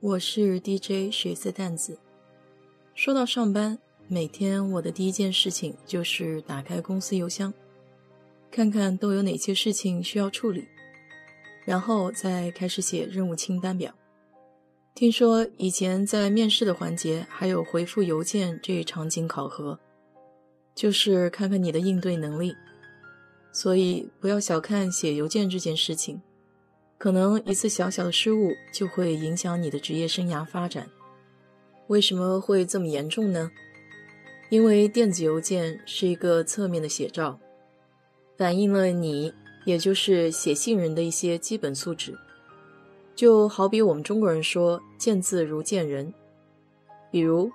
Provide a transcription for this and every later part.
我是 DJ 水色淡子。说到上班，每天我的第一件事情就是打开公司邮箱，看看都有哪些事情需要处理，然后再开始写任务清单表。听说以前在面试的环节还有回复邮件这一场景考核，就是看看你的应对能力。所以不要小看写邮件这件事情。可能一次小小的失误就会影响你的职业生涯发展。为什么会这么严重呢？因为电子邮件是一个侧面的写照，反映了你，也就是写信人的一些基本素质。就好比我们中国人说“见字如见人”，比如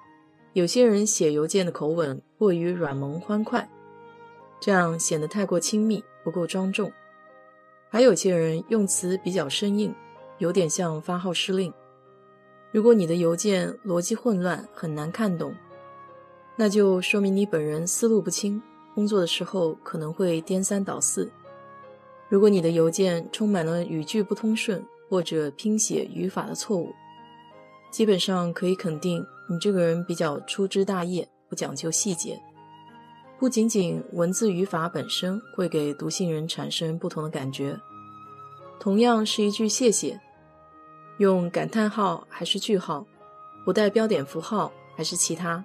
有些人写邮件的口吻过于软萌欢快，这样显得太过亲密，不够庄重。还有些人用词比较生硬，有点像发号施令。如果你的邮件逻辑混乱，很难看懂，那就说明你本人思路不清，工作的时候可能会颠三倒四。如果你的邮件充满了语句不通顺或者拼写语法的错误，基本上可以肯定你这个人比较粗枝大叶，不讲究细节。不仅仅文字语法本身会给读信人产生不同的感觉，同样是一句谢谢，用感叹号还是句号，不带标点符号还是其他，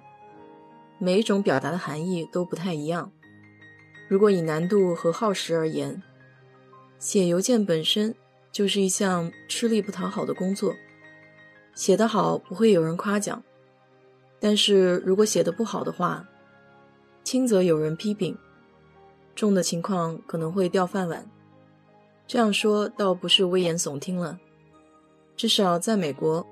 每一种表达的含义都不太一样。如果以难度和耗时而言，写邮件本身就是一项吃力不讨好的工作，写得好不会有人夸奖，但是如果写得不好的话，轻则有人批评，重的情况可能会掉饭碗。这样说倒不是危言耸听了，至少在美国，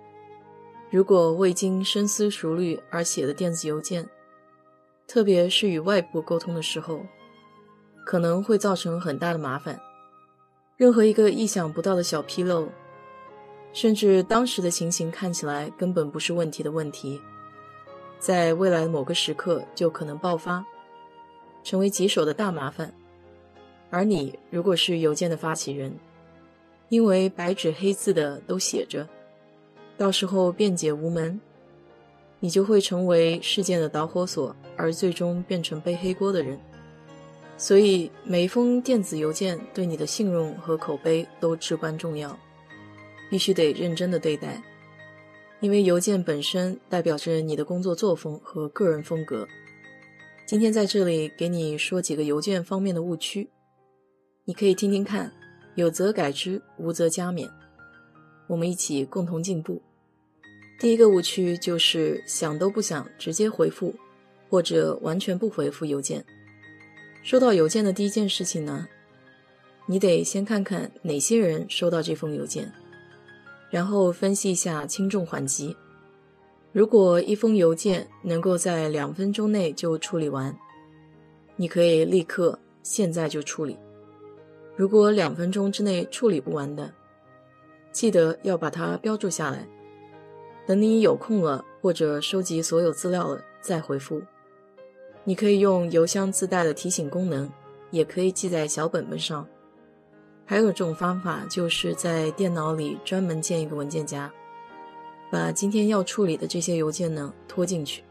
如果未经深思熟虑而写的电子邮件，特别是与外部沟通的时候，可能会造成很大的麻烦。任何一个意想不到的小纰漏，甚至当时的情形看起来根本不是问题的问题。在未来的某个时刻就可能爆发，成为棘手的大麻烦。而你如果是邮件的发起人，因为白纸黑字的都写着，到时候辩解无门，你就会成为事件的导火索，而最终变成背黑锅的人。所以每一封电子邮件对你的信用和口碑都至关重要，必须得认真的对待。因为邮件本身代表着你的工作作风和个人风格。今天在这里给你说几个邮件方面的误区，你可以听听看，有则改之，无则加勉。我们一起共同进步。第一个误区就是想都不想直接回复，或者完全不回复邮件。收到邮件的第一件事情呢，你得先看看哪些人收到这封邮件。然后分析一下轻重缓急。如果一封邮件能够在两分钟内就处理完，你可以立刻现在就处理。如果两分钟之内处理不完的，记得要把它标注下来，等你有空了或者收集所有资料了再回复。你可以用邮箱自带的提醒功能，也可以记在小本本上。还有一种方法，就是在电脑里专门建一个文件夹，把今天要处理的这些邮件呢拖进去。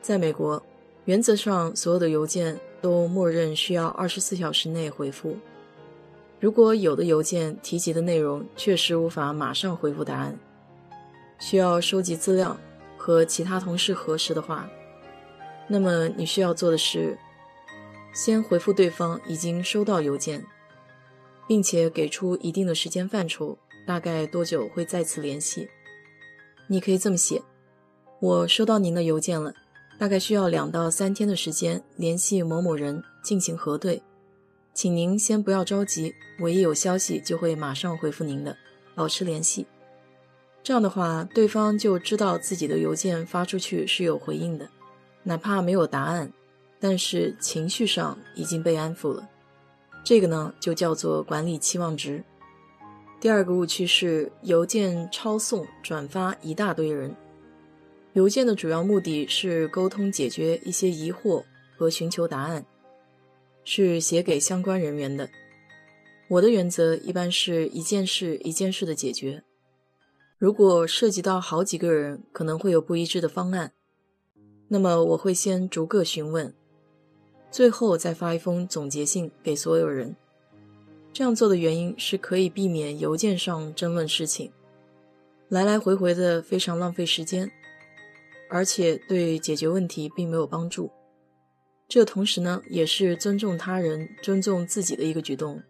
在美国，原则上所有的邮件都默认需要二十四小时内回复。如果有的邮件提及的内容确实无法马上回复答案，需要收集资料和其他同事核实的话，那么你需要做的是，先回复对方已经收到邮件。并且给出一定的时间范畴，大概多久会再次联系？你可以这么写：我收到您的邮件了，大概需要两到三天的时间联系某某人进行核对，请您先不要着急，我一有消息就会马上回复您的，保持联系。这样的话，对方就知道自己的邮件发出去是有回应的，哪怕没有答案，但是情绪上已经被安抚了。这个呢，就叫做管理期望值。第二个误区是邮件抄送转发一大堆人。邮件的主要目的是沟通、解决一些疑惑和寻求答案，是写给相关人员的。我的原则一般是一件事一件事的解决。如果涉及到好几个人，可能会有不一致的方案，那么我会先逐个询问，最后再发一封总结信给所有人。这样做的原因是可以避免邮件上争论事情，来来回回的非常浪费时间，而且对解决问题并没有帮助。这同时呢，也是尊重他人、尊重自己的一个举动，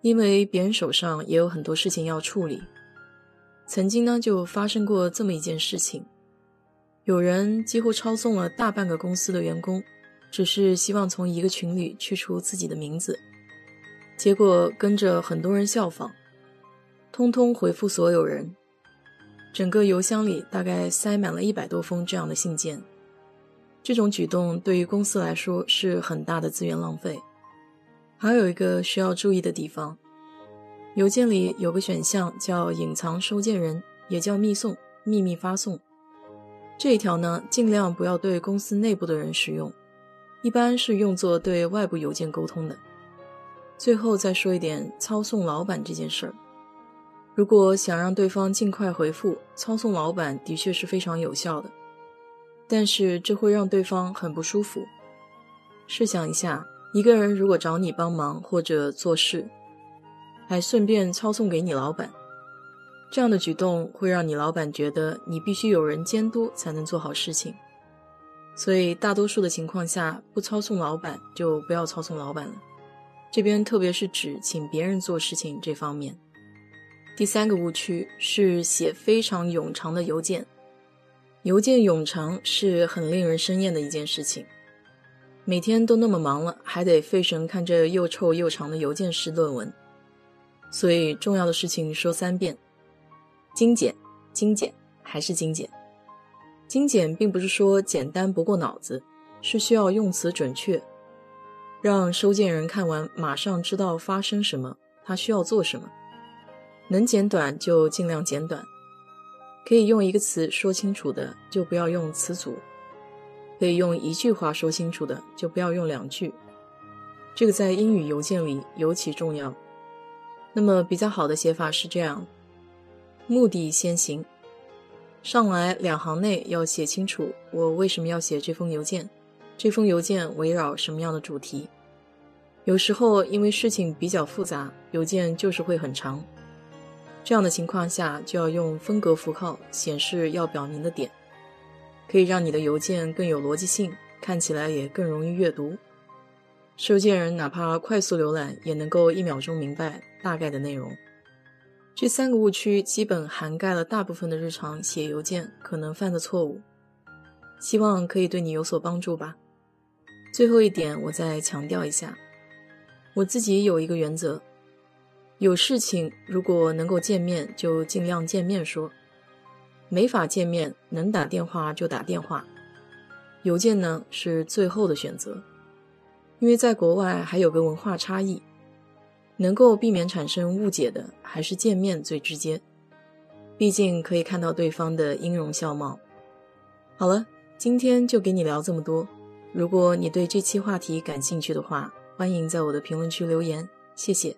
因为别人手上也有很多事情要处理。曾经呢，就发生过这么一件事情，有人几乎抄送了大半个公司的员工，只是希望从一个群里去除自己的名字。结果跟着很多人效仿，通通回复所有人，整个邮箱里大概塞满了一百多封这样的信件。这种举动对于公司来说是很大的资源浪费。还有一个需要注意的地方，邮件里有个选项叫隐藏收件人，也叫密送、秘密发送。这一条呢，尽量不要对公司内部的人使用，一般是用作对外部邮件沟通的。最后再说一点操送老板这件事儿。如果想让对方尽快回复，操送老板的确是非常有效的，但是这会让对方很不舒服。试想一下，一个人如果找你帮忙或者做事，还顺便操送给你老板，这样的举动会让你老板觉得你必须有人监督才能做好事情。所以大多数的情况下，不操送老板就不要操送老板了。这边特别是指请别人做事情这方面。第三个误区是写非常冗长的邮件，邮件冗长是很令人生厌的一件事情。每天都那么忙了，还得费神看这又臭又长的邮件式论文，所以重要的事情说三遍：精简，精简，还是精简。精简并不是说简单不过脑子，是需要用词准确。让收件人看完马上知道发生什么，他需要做什么。能简短就尽量简短，可以用一个词说清楚的就不要用词组，可以用一句话说清楚的就不要用两句。这个在英语邮件里尤其重要。那么比较好的写法是这样：目的先行，上来两行内要写清楚我为什么要写这封邮件。这封邮件围绕什么样的主题？有时候因为事情比较复杂，邮件就是会很长。这样的情况下，就要用分隔符号显示要表明的点，可以让你的邮件更有逻辑性，看起来也更容易阅读。收件人哪怕快速浏览，也能够一秒钟明白大概的内容。这三个误区基本涵盖了大部分的日常写邮件可能犯的错误，希望可以对你有所帮助吧。最后一点，我再强调一下，我自己有一个原则：有事情如果能够见面，就尽量见面说；没法见面，能打电话就打电话。邮件呢是最后的选择，因为在国外还有个文化差异，能够避免产生误解的还是见面最直接，毕竟可以看到对方的音容笑貌。好了，今天就给你聊这么多。如果你对这期话题感兴趣的话，欢迎在我的评论区留言，谢谢。